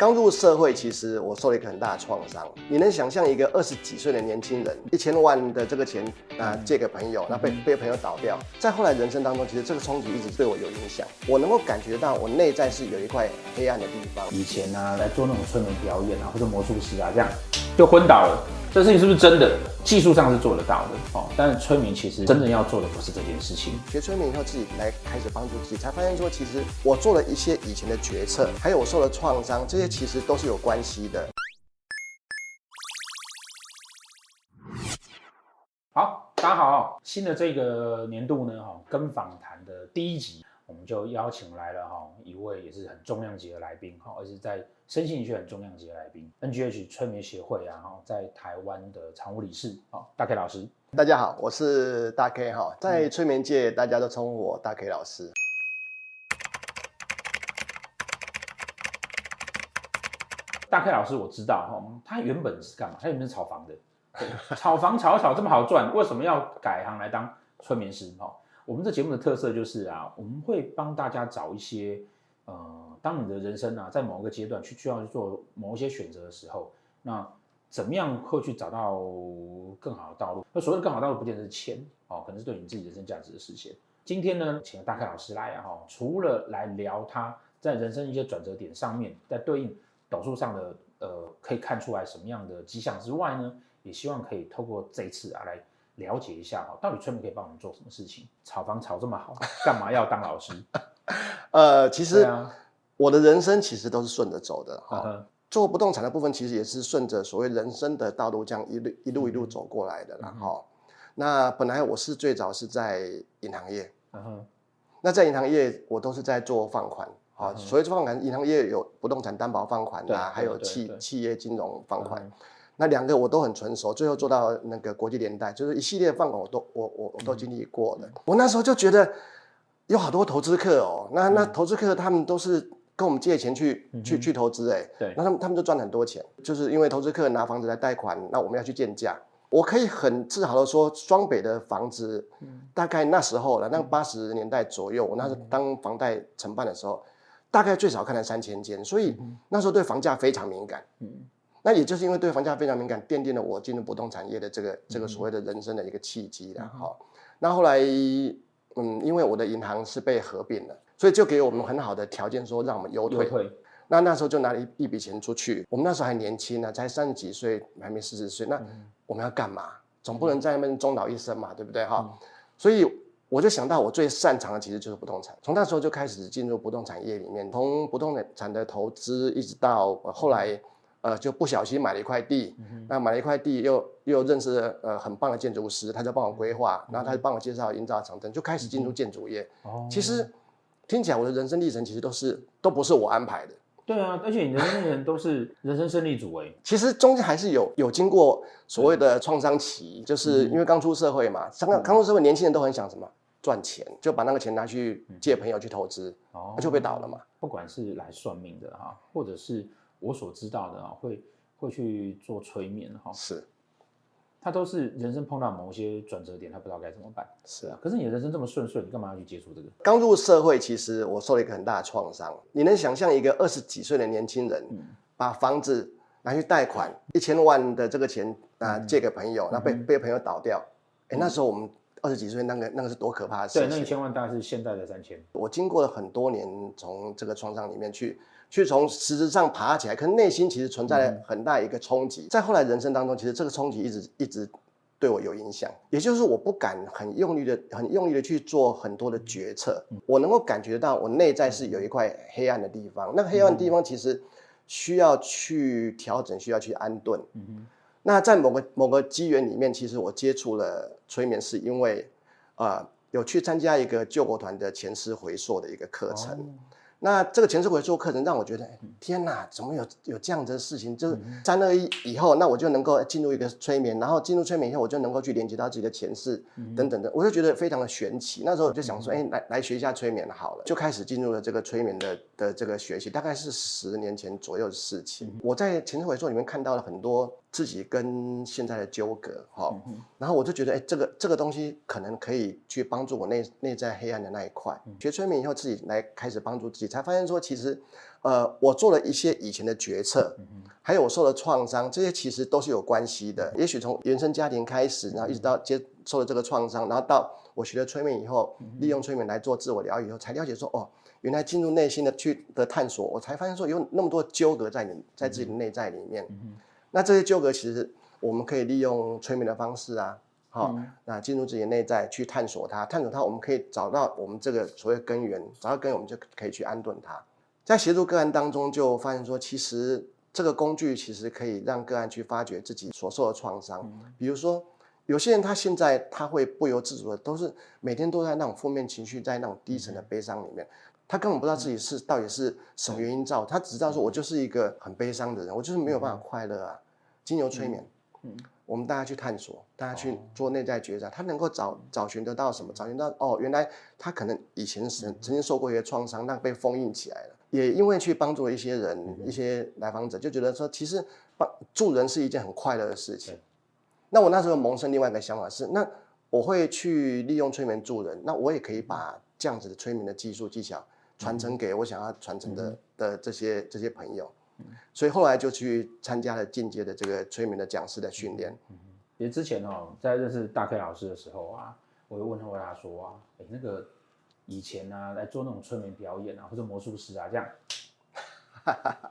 刚入社会，其实我受了一个很大的创伤。你能想象一个二十几岁的年轻人，一千万的这个钱啊借给朋友，那被被朋友倒掉，在后来人生当中，其实这个冲击一直对我有影响。我能够感觉到我内在是有一块黑暗的地方。以前呢、啊，来做那种催眠表演啊，或者魔术师啊，这样就昏倒了。这事情是不是真的？技术上是做得到的哦，但是村民其实真正要做的不是这件事情。学村民以后，自己来开始帮助自己，才发现说，其实我做了一些以前的决策，还有我受了创伤，这些其实都是有关系的。好，大家好，新的这个年度呢，哈，跟访谈的第一集。我们就邀请来了哈一位也是很重量级的来宾哈，而且在身心灵学很重量级的来宾，NGH 催眠协会啊哈，在台湾的常务理事啊，大 K 老师。大家好，我是大 K 哈，在催眠界大家都称呼我大 K 老师。大 K 老师我知道哈，他原本是干嘛？他原本是炒房的，炒房炒一炒这么好赚，为什么要改行来当催眠师哈？我们这节目的特色就是啊，我们会帮大家找一些，呃，当你的人生啊，在某一个阶段去需要去做某一些选择的时候，那怎么样会去找到更好的道路？那所谓的更好道路，不见得是钱哦，可能是对你自己人生价值的实现。今天呢，请大 K 老师来啊，哈，除了来聊他在人生一些转折点上面，在对应斗数上的呃，可以看出来什么样的迹象之外呢，也希望可以透过这一次啊来。了解一下哈，到底催眠可以帮我们做什么事情？炒房炒这么好，干嘛要当老师？呃，其实我的人生其实都是顺着走的哈。做不动产的部分，其实也是顺着所谓人生的道路这样一路一路一路走过来的啦哈。那本来我是最早是在银行业，那在银行业我都是在做放款啊，所谓做放款，银行业有不动产担保放款啊，还有企企业金融放款。那两个我都很纯熟，最后做到那个国际联带，就是一系列放款我都我我我都经历过的。我那时候就觉得有好多投资客哦，那那投资客他们都是跟我们借钱去去去投资哎，对，那他们他们就赚很多钱，就是因为投资客拿房子来贷款，那我们要去建价。我可以很自豪的说，双北的房子大概那时候了，那八十年代左右，我那时候当房贷承办的时候，大概最少看了三千间，所以那时候对房价非常敏感。那也就是因为对房价非常敏感，奠定了我进入不动产业的这个这个所谓的人生的一个契机了哈。那后来，嗯，因为我的银行是被合并了，所以就给我们很好的条件，说让我们优退。退那那时候就拿了一一笔钱出去，我们那时候还年轻呢，才三十几岁，还没四十岁。那我们要干嘛？总不能在那边终老一生嘛，对不对哈？所以我就想到，我最擅长的其实就是不动产。从那时候就开始进入不动产业里面，从不动产的投资一直到后来。呃，就不小心买了一块地，嗯、那买了一块地又，又又认识了呃很棒的建筑师，他就帮我规划，嗯、然后他就帮我介绍营造厂灯，就开始进入建筑业。哦、其实听起来我的人生历程其实都是都不是我安排的。对啊，而且你的人生都是人生胜利组哎。其实中间还是有有经过所谓的创伤期，就是因为刚出社会嘛，刚刚、嗯、出社会，年轻人都很想什么赚钱，就把那个钱拿去借朋友去投资，哦，就被倒了嘛。不管是来算命的哈，或者是。我所知道的啊，会会去做催眠哈，是，他都是人生碰到某些转折点，他不知道该怎么办。是啊，可是你的人生这么顺顺，你干嘛要去接触这个？刚入社会，其实我受了一个很大的创伤。你能想象一个二十几岁的年轻人，把房子拿去贷款一千万的这个钱啊借给朋友，那被被朋友倒掉，哎，那时候我们二十几岁，那个那个是多可怕的事情。对，那一千万大概是现在的三千。我经过了很多年，从这个创伤里面去。去从实质上爬起来，可是内心其实存在了很大一个冲击。在后来人生当中，其实这个冲击一直一直对我有影响。也就是我不敢很用力的、很用力的去做很多的决策。我能够感觉到我内在是有一块黑暗的地方。那个黑暗的地方其实需要去调整，需要去安顿。那在某个某个机缘里面，其实我接触了催眠，是因为啊、呃，有去参加一个救国团的前世回溯的一个课程。那这个前世回溯课程让我觉得，天哪，怎么有有这样子的事情？就是三二一以后，那我就能够进入一个催眠，然后进入催眠以后，我就能够去连接到自己的前世等等的，我就觉得非常的玄奇。那时候我就想说，哎，来来学一下催眠好了，就开始进入了这个催眠的的这个学习，大概是十年前左右的事情。我在前世回溯里面看到了很多自己跟现在的纠葛，哈，然后我就觉得，哎，这个这个东西可能可以去帮助我内内在黑暗的那一块。学催眠以后，自己来开始帮助自己，才发现说，其实，呃，我做了一些以前的决策，还有我受的创伤，这些其实都是有关系的。也许从原生家庭开始，然后一直到接受了这个创伤，然后到我学了催眠以后，利用催眠来做自我疗愈以后，才了解说，哦，原来进入内心的去的探索，我才发现说有那么多纠葛在你在自己的内在里面。那这些纠葛其实我们可以利用催眠的方式啊，好、嗯，那进入自己的内在去探索它，探索它，我们可以找到我们这个所谓根源，找到根源，我们就可以去安顿它。在协助个案当中，就发现说，其实这个工具其实可以让个案去发掘自己所受的创伤。嗯、比如说，有些人他现在他会不由自主的，都是每天都在那种负面情绪，在那种低沉的悲伤里面。他根本不知道自己是到底是什么原因造，他只知道说，我就是一个很悲伤的人，我就是没有办法快乐啊。精油催眠，嗯，我们大家去探索，大家去做内在觉察，他能够找找寻得到什么？找寻到哦，原来他可能以前曾曾经受过一些创伤，但被封印起来了。也因为去帮助了一些人，一些来访者就觉得说，其实帮助人是一件很快乐的事情。那我那时候萌生另外一个想法是，那我会去利用催眠助人，那我也可以把这样子的催眠的技术技巧。传承给我想要传承的的这些这些朋友，所以后来就去参加了进阶的这个催眠的讲师的训练。其实之前哦，在认识大 K 老师的时候啊，我就问他，问他说啊，哎，那个以前啊来做那种催眠表演啊，或者魔术师啊，这样。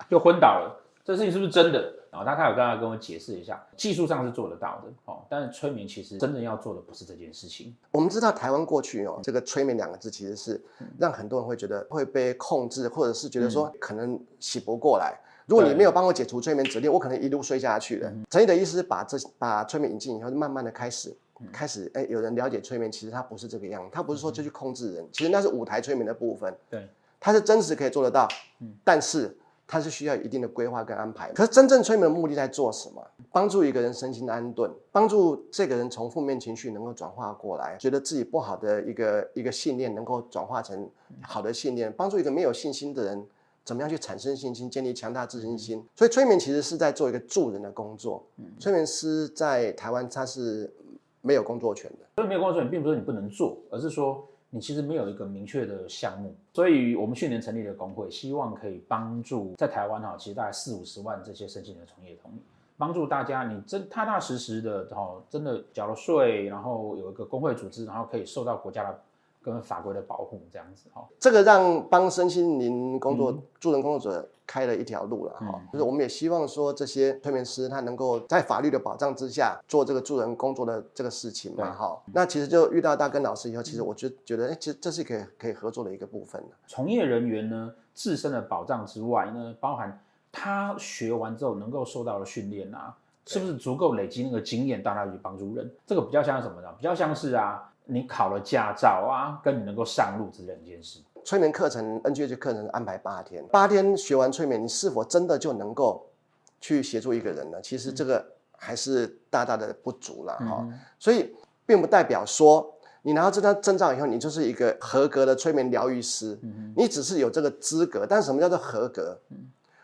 就昏倒了。这事情是不是真的？然后他他有刚刚跟我解释一下，技术上是做得到的哦，但是催眠其实真正要做的不是这件事情。我们知道台湾过去哦，这个催眠两个字其实是让很多人会觉得会被控制，或者是觉得说可能醒不过来。如果你没有帮我解除催眠指令，我可能一路睡下去了。陈毅的意思是把这把催眠引进以后，慢慢的开始开始哎，有人了解催眠，其实它不是这个样，它不是说就去控制人，其实那是舞台催眠的部分。对，它是真实可以做得到，嗯但是。它是需要一定的规划跟安排，可是真正催眠的目的在做什么？帮助一个人身心的安顿，帮助这个人从负面情绪能够转化过来，觉得自己不好的一个一个信念能够转化成好的信念，帮助一个没有信心的人怎么样去产生信心，建立强大自信心。所以催眠其实是在做一个助人的工作。催眠师在台湾他是没有工作权的，所以没有工作权并不是你不能做，而是说。你其实没有一个明确的项目，所以我们去年成立的工会，希望可以帮助在台湾哈，其实大概四五十万这些申请的从业同意，帮助大家你真踏踏实实的哈，真的缴了税，然后有一个工会组织，然后可以受到国家的。跟法规的保护这样子哈，这个让帮身心灵工作、助人工作者开了一条路了哈。就是我们也希望说，这些催眠师他能够在法律的保障之下做这个助人工作的这个事情嘛哈。那其实就遇到大根老师以后，其实我就觉得，哎，其实这是可以可以合作的一个部分。从业人员呢，自身的保障之外呢，包含他学完之后能够受到的训练啊，是不是足够累积那个经验，到他去帮助人？这个比较像什么呢？比较像是啊。你考了驾照啊，跟你能够上路这两件事。催眠课程，NGH 课程安排八天，八天学完催眠，你是否真的就能够去协助一个人呢？其实这个还是大大的不足了哈。嗯、所以并不代表说你拿到这张证照以后，你就是一个合格的催眠疗愈师。嗯、你只是有这个资格，但什么叫做合格？嗯、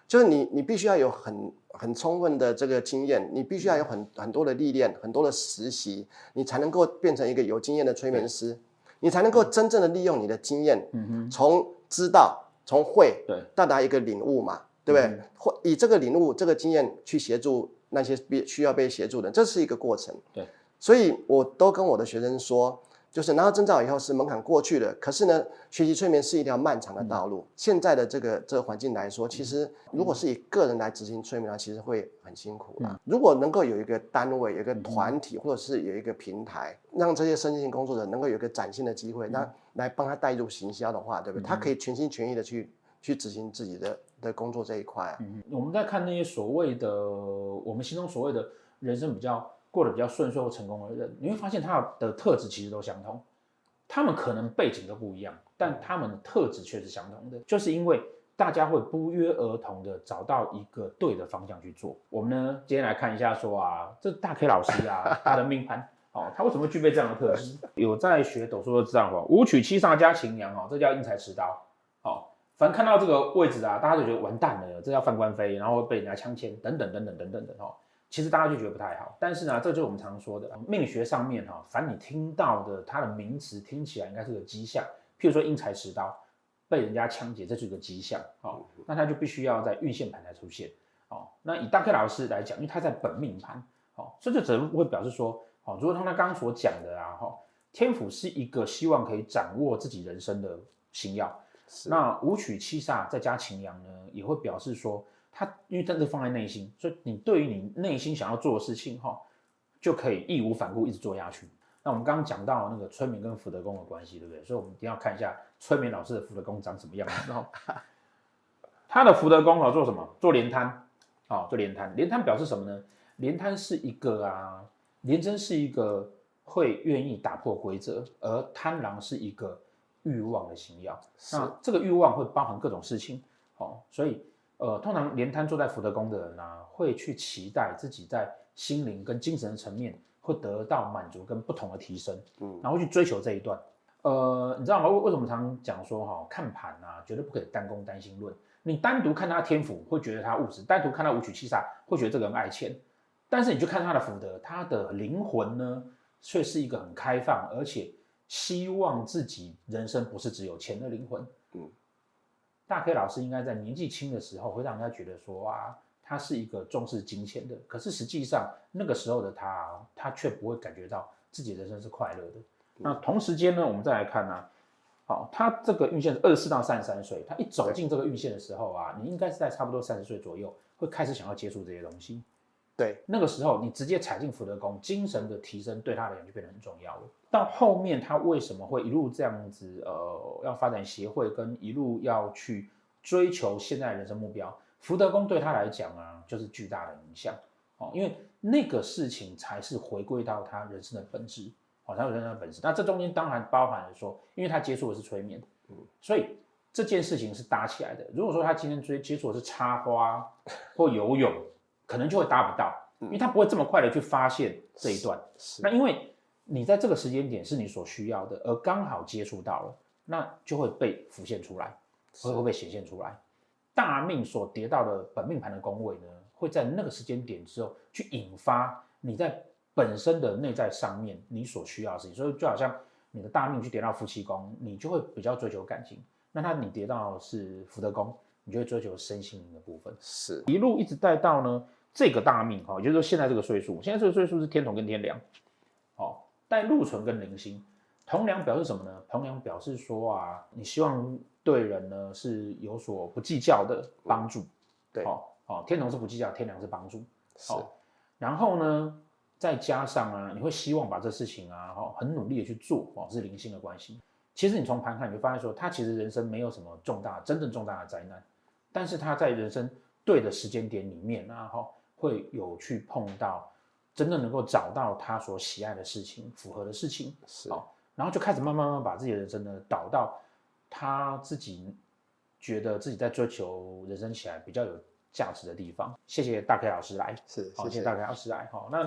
就是你你必须要有很。很充分的这个经验，你必须要有很很多的历练，很多的实习，你才能够变成一个有经验的催眠师，你才能够真正的利用你的经验，从知道从会到达一个领悟嘛，对不对？或以这个领悟这个经验去协助那些必需要被协助的，这是一个过程。对，所以我都跟我的学生说。就是拿到证照以后是门槛过去了，可是呢，学习催眠是一条漫长的道路。嗯、现在的这个这个环境来说，其实如果是以个人来执行催眠的话，其实会很辛苦啦。嗯、如果能够有一个单位、有一个团体，或者是有一个平台，让这些身心工作者能够有一个展现的机会，那、嗯、来帮他带入行销的话，对不对？嗯、他可以全心全意的去去执行自己的的工作这一块。嗯，我们在看那些所谓的我们心中所谓的人生比较。过得比较顺遂或成功的人，你会发现他的特质其实都相同，他们可能背景都不一样，但他们的特质却是相同的，就是因为大家会不约而同的找到一个对的方向去做。我们呢，今天来看一下说啊，这大 K 老师啊，他的命盘哦，他为什么具备这样的特质？有在学斗数的知道哈，武曲七煞加擎羊哦，这叫因材持刀。哦，反正看到这个位置啊，大家就觉得完蛋了，这叫犯官非，然后被人家枪签等等等等等等等哦。其实大家就觉得不太好。但是呢，这就是我们常说的命理学上面哈，凡你听到的它的名词听起来应该是个吉象，譬如说因材施刀被人家枪劫，这是一个吉象，哦，那他就必须要在运线盘才出现，哦，那以大 K 老师来讲，因为他在本命盘，哦，所以就只会表示说，哦，如果他他刚刚所讲的啊，哈，天府是一个希望可以掌握自己人生的星曜。那武曲七煞再加擎羊呢，也会表示说，他因为真的放在内心，所以你对于你内心想要做的事情哈，就可以义无反顾一直做下去。那我们刚刚讲到那个催眠跟福德宫的关系，对不对？所以我们一定要看一下催眠老师的福德宫长什么样子。然后他的福德宫啊，做什么？做连贪，哦，做连贪。连贪表示什么呢？连贪是一个啊，连真是一个会愿意打破规则，而贪狼是一个。欲望的星耀，那这个欲望会包含各种事情，哦，所以呃，通常连贪坐在福德宫的人呢、啊，会去期待自己在心灵跟精神的层面会得到满足跟不同的提升，嗯，然后去追求这一段。呃，你知道吗？为为什么常讲说哈、哦，看盘啊，绝对不可以单攻单心论。你单独看他天府，会觉得他务实；单独看他武曲七杀，会觉得这个人爱钱。但是你去看他的福德，他的灵魂呢，却是一个很开放，而且。希望自己人生不是只有钱的灵魂。嗯，大 K 老师应该在年纪轻的时候会让人家觉得说啊，他是一个重视金钱的。可是实际上那个时候的他，啊他却不会感觉到自己人生是快乐的。嗯、那同时间呢，我们再来看呢、啊，好，他这个运线是二十四到三十三岁，他一走进这个运线的时候啊，你应该是在差不多三十岁左右会开始想要接触这些东西。对，那个时候你直接踩进福德宫，精神的提升对他来讲就变得很重要了。到后面他为什么会一路这样子？呃，要发展协会，跟一路要去追求现在的人生目标，福德宫对他来讲啊，就是巨大的影响哦。因为那个事情才是回归到他人生的本质哦，他人生的本质。那这中间当然包含了说，因为他接触的是催眠，嗯，所以这件事情是搭起来的。如果说他今天追接触的是插花或游泳。可能就会搭不到，因为他不会这么快的去发现这一段。是，那因为你在这个时间点是你所需要的，而刚好接触到了，那就会被浮现出来，会会被显现出来。大命所叠到的本命盘的宫位呢，会在那个时间点之后去引发你在本身的内在上面你所需要的事情。所以就好像你的大命去叠到夫妻宫，你就会比较追求感情；那他你叠到是福德宫，你就会追求身心灵的部分。是一路一直带到呢。这个大命哈，也就是说现在这个岁数，现在这个岁数是天同跟天梁，好，带禄存跟灵星，同梁表示什么呢？同梁表示说啊，你希望对人呢是有所不计较的帮助，对，好，好，天同是不计较，天梁是帮助，是，然后呢，再加上啊，你会希望把这事情啊，哈，很努力的去做，哦，是灵星的关系。其实你从盘看，你会发现说，他其实人生没有什么重大、真正重大的灾难，但是他在人生对的时间点里面然后。会有去碰到真的能够找到他所喜爱的事情，符合的事情是，然后就开始慢慢慢把自己的人生呢导到他自己觉得自己在追求人生起来比较有价值的地方。谢谢大 K 老师来，是，谢谢大 K 老师来，好，那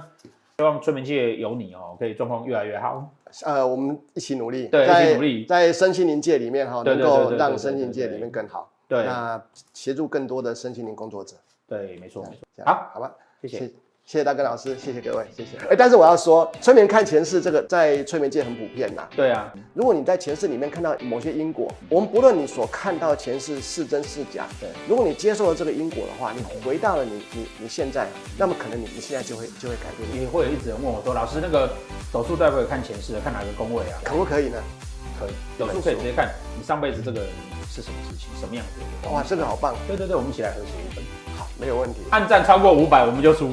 希望催眠界有你哦，可以状况越来越好。呃，我们一起努力，对，一起努力，在身心灵界里面哈，能够让身心灵界里面更好。对，那协助更多的身心灵工作者。对，没错，没错。好，好吧，谢谢，谢谢大哥老师，谢谢各位，谢谢。哎，但是我要说，催眠看前世这个在催眠界很普遍呐。对啊，如果你在前世里面看到某些因果，我们不论你所看到前世是真是假，对，如果你接受了这个因果的话，你回到了你你你现在，那么可能你你现在就会就会改变。你会有一直人问我说，老师那个斗数代表看前世的，看哪个宫位啊？可不可以呢？可以，斗数可以直接看你上辈子这个是什么事情，什么样子。哇，这个好棒。对对对，我们一起来合写一份。好没有问题，按赞超过五百我们就输。